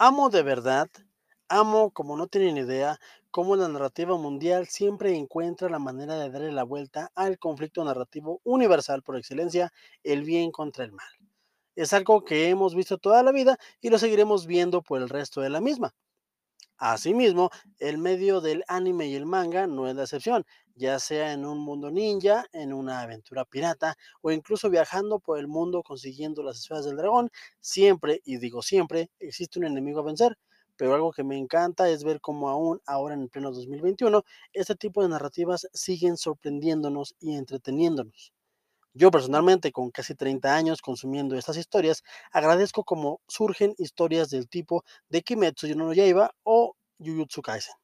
Amo de verdad, amo como no tienen idea, cómo la narrativa mundial siempre encuentra la manera de darle la vuelta al conflicto narrativo universal por excelencia, el bien contra el mal. Es algo que hemos visto toda la vida y lo seguiremos viendo por el resto de la misma. Asimismo, el medio del anime y el manga no es la excepción, ya sea en un mundo ninja, en una aventura pirata o incluso viajando por el mundo consiguiendo las esferas del dragón, siempre, y digo siempre, existe un enemigo a vencer. Pero algo que me encanta es ver cómo aún ahora en el pleno 2021, este tipo de narrativas siguen sorprendiéndonos y entreteniéndonos. Yo personalmente, con casi 30 años consumiendo estas historias, agradezco cómo surgen historias del tipo de Kimetsu no Yaiba o Jujutsu Kaisen,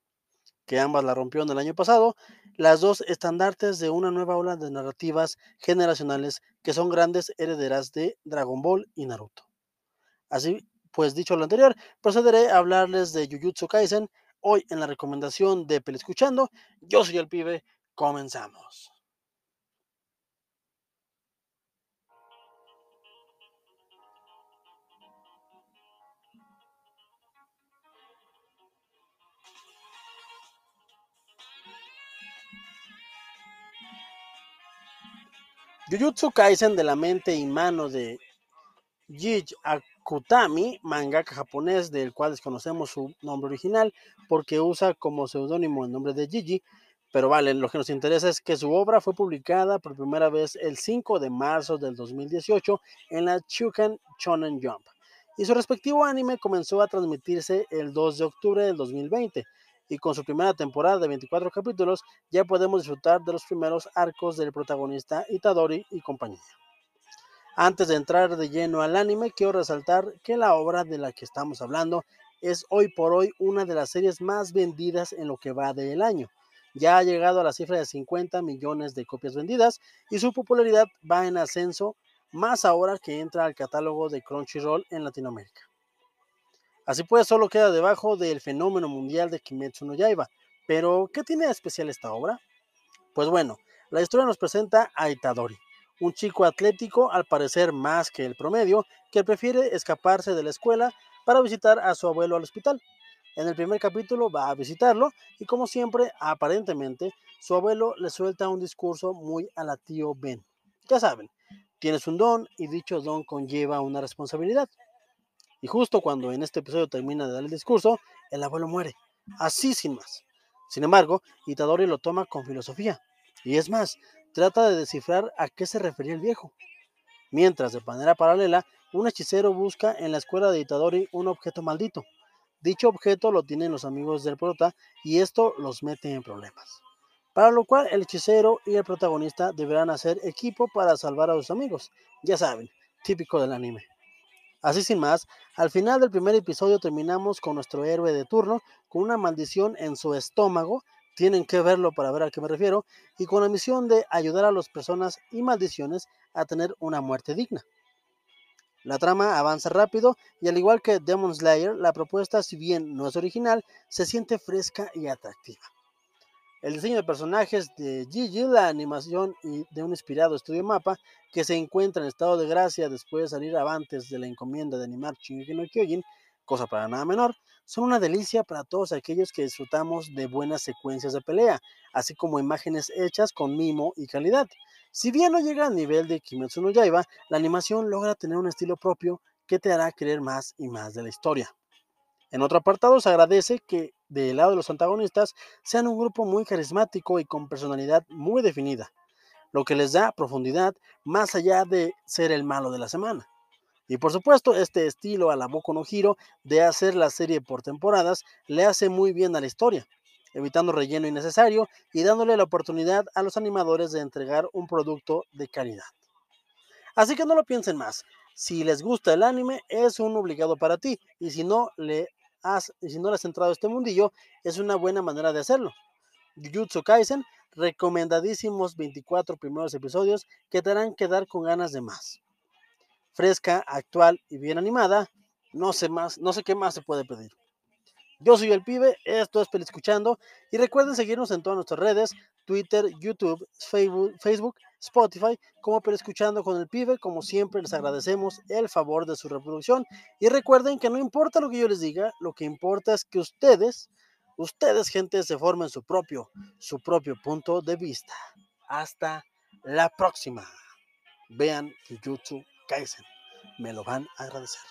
que ambas la rompieron el año pasado, las dos estandartes de una nueva ola de narrativas generacionales que son grandes herederas de Dragon Ball y Naruto. Así pues, dicho lo anterior, procederé a hablarles de Jujutsu Kaisen hoy en la recomendación de Escuchando. Yo soy el pibe, comenzamos. Jujutsu Kaisen de la mente y mano de Jiji Akutami, mangaka japonés del cual desconocemos su nombre original porque usa como seudónimo el nombre de Jiji, pero vale, lo que nos interesa es que su obra fue publicada por primera vez el 5 de marzo del 2018 en la Chukan Shonen Jump y su respectivo anime comenzó a transmitirse el 2 de octubre del 2020 y con su primera temporada de 24 capítulos ya podemos disfrutar de los primeros arcos del protagonista Itadori y compañía. Antes de entrar de lleno al anime, quiero resaltar que la obra de la que estamos hablando es hoy por hoy una de las series más vendidas en lo que va del año. Ya ha llegado a la cifra de 50 millones de copias vendidas y su popularidad va en ascenso más ahora que entra al catálogo de Crunchyroll en Latinoamérica. Así pues, solo queda debajo del fenómeno mundial de Kimetsu no Yaiba. Pero, ¿qué tiene de especial esta obra? Pues bueno, la historia nos presenta a Itadori, un chico atlético, al parecer más que el promedio, que prefiere escaparse de la escuela para visitar a su abuelo al hospital. En el primer capítulo va a visitarlo y como siempre, aparentemente, su abuelo le suelta un discurso muy a la tío Ben. Ya saben, tienes un don y dicho don conlleva una responsabilidad. Y justo cuando en este episodio termina de dar el discurso, el abuelo muere, así sin más. Sin embargo, Itadori lo toma con filosofía. Y es más, trata de descifrar a qué se refería el viejo. Mientras, de manera paralela, un hechicero busca en la escuela de Itadori un objeto maldito. Dicho objeto lo tienen los amigos del prota y esto los mete en problemas. Para lo cual el hechicero y el protagonista deberán hacer equipo para salvar a sus amigos. Ya saben, típico del anime. Así sin más, al final del primer episodio terminamos con nuestro héroe de turno con una maldición en su estómago, tienen que verlo para ver a qué me refiero, y con la misión de ayudar a las personas y maldiciones a tener una muerte digna. La trama avanza rápido y al igual que Demon Slayer, la propuesta, si bien no es original, se siente fresca y atractiva. El diseño de personajes de Gigi, la animación y de un inspirado estudio mapa que se encuentra en estado de gracia después de salir avantes de la encomienda de animar Shingeki no Kyojin, cosa para nada menor, son una delicia para todos aquellos que disfrutamos de buenas secuencias de pelea, así como imágenes hechas con mimo y calidad. Si bien no llega al nivel de Kimetsu no Yaiba, la animación logra tener un estilo propio que te hará querer más y más de la historia. En otro apartado se agradece que del lado de los antagonistas sean un grupo muy carismático y con personalidad muy definida, lo que les da profundidad más allá de ser el malo de la semana. Y por supuesto, este estilo a la Boku no Hiro de hacer la serie por temporadas le hace muy bien a la historia, evitando relleno innecesario y dándole la oportunidad a los animadores de entregar un producto de calidad. Así que no lo piensen más. Si les gusta el anime, es un obligado para ti. Y si no le y si no le has entrado a este mundillo, es una buena manera de hacerlo. Jujutsu Kaisen, recomendadísimos 24 primeros episodios que te harán quedar con ganas de más. Fresca, actual y bien animada, no sé más, no sé qué más se puede pedir. Yo soy el pibe, esto es Escuchando y recuerden seguirnos en todas nuestras redes, Twitter, YouTube, Facebook, Spotify como escuchando con el pibe. Como siempre les agradecemos el favor de su reproducción y recuerden que no importa lo que yo les diga, lo que importa es que ustedes, ustedes gente se formen su propio, su propio punto de vista. Hasta la próxima. Vean Jujutsu Kaisen. Me lo van a agradecer.